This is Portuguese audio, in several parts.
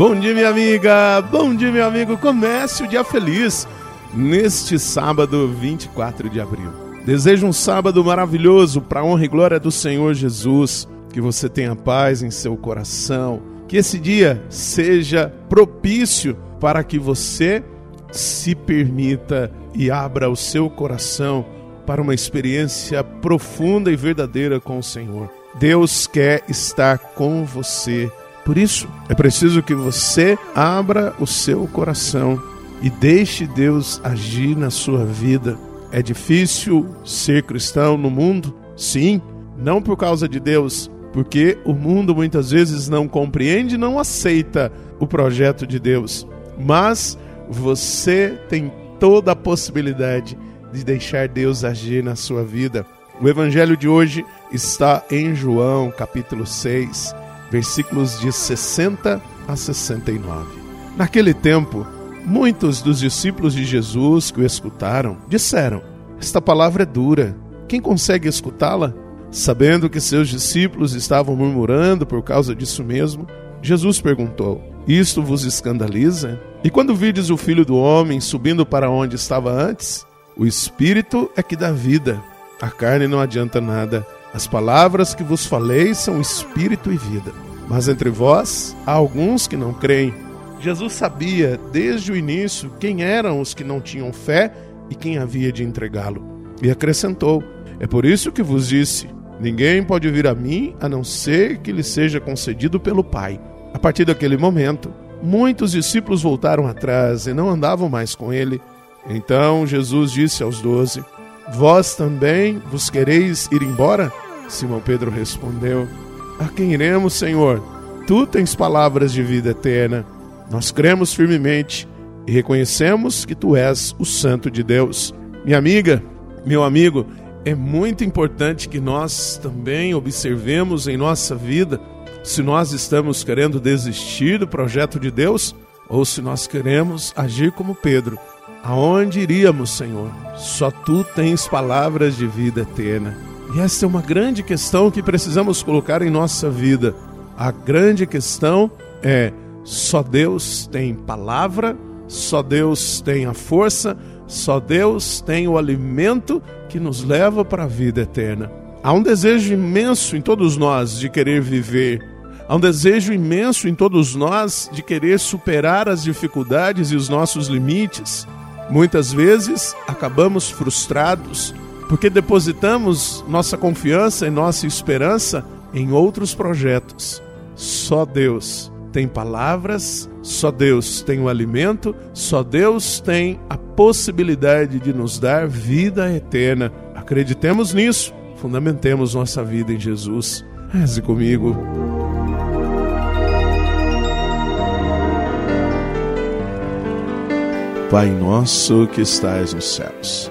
Bom dia, minha amiga! Bom dia, meu amigo! Comece o dia feliz neste sábado 24 de abril. Desejo um sábado maravilhoso para a honra e glória do Senhor Jesus. Que você tenha paz em seu coração. Que esse dia seja propício para que você se permita e abra o seu coração para uma experiência profunda e verdadeira com o Senhor. Deus quer estar com você por isso, é preciso que você abra o seu coração e deixe Deus agir na sua vida. É difícil ser cristão no mundo? Sim, não por causa de Deus, porque o mundo muitas vezes não compreende, não aceita o projeto de Deus. Mas você tem toda a possibilidade de deixar Deus agir na sua vida. O evangelho de hoje está em João, capítulo 6 versículos de 60 a 69. Naquele tempo, muitos dos discípulos de Jesus que o escutaram disseram: Esta palavra é dura, quem consegue escutá-la? Sabendo que seus discípulos estavam murmurando por causa disso mesmo, Jesus perguntou: Isto vos escandaliza? E quando vides o filho do homem subindo para onde estava antes? O espírito é que dá vida, a carne não adianta nada. As palavras que vos falei são espírito e vida. Mas entre vós há alguns que não creem. Jesus sabia desde o início quem eram os que não tinham fé e quem havia de entregá-lo. E acrescentou: É por isso que vos disse: Ninguém pode vir a mim a não ser que lhe seja concedido pelo Pai. A partir daquele momento, muitos discípulos voltaram atrás e não andavam mais com ele. Então Jesus disse aos doze: Vós também vos quereis ir embora? Simão Pedro respondeu: A quem iremos, Senhor? Tu tens palavras de vida eterna. Nós cremos firmemente e reconhecemos que tu és o Santo de Deus. Minha amiga, meu amigo, é muito importante que nós também observemos em nossa vida se nós estamos querendo desistir do projeto de Deus ou se nós queremos agir como Pedro Aonde iríamos, Senhor? Só tu tens palavras de vida eterna. E essa é uma grande questão que precisamos colocar em nossa vida. A grande questão é: só Deus tem palavra, só Deus tem a força, só Deus tem o alimento que nos leva para a vida eterna. Há um desejo imenso em todos nós de querer viver. Há um desejo imenso em todos nós de querer superar as dificuldades e os nossos limites. Muitas vezes acabamos frustrados porque depositamos nossa confiança e nossa esperança em outros projetos. Só Deus tem palavras, só Deus tem o alimento, só Deus tem a possibilidade de nos dar vida eterna. Acreditemos nisso, fundamentemos nossa vida em Jesus. Reze comigo. Pai nosso que estais nos céus,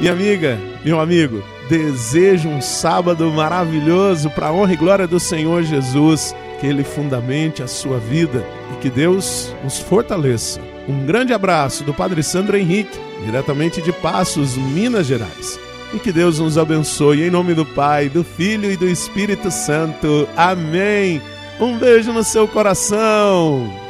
Minha amiga, meu amigo, desejo um sábado maravilhoso para a honra e glória do Senhor Jesus, que Ele fundamente a sua vida e que Deus nos fortaleça. Um grande abraço do Padre Sandro Henrique, diretamente de Passos, Minas Gerais. E que Deus nos abençoe em nome do Pai, do Filho e do Espírito Santo. Amém. Um beijo no seu coração.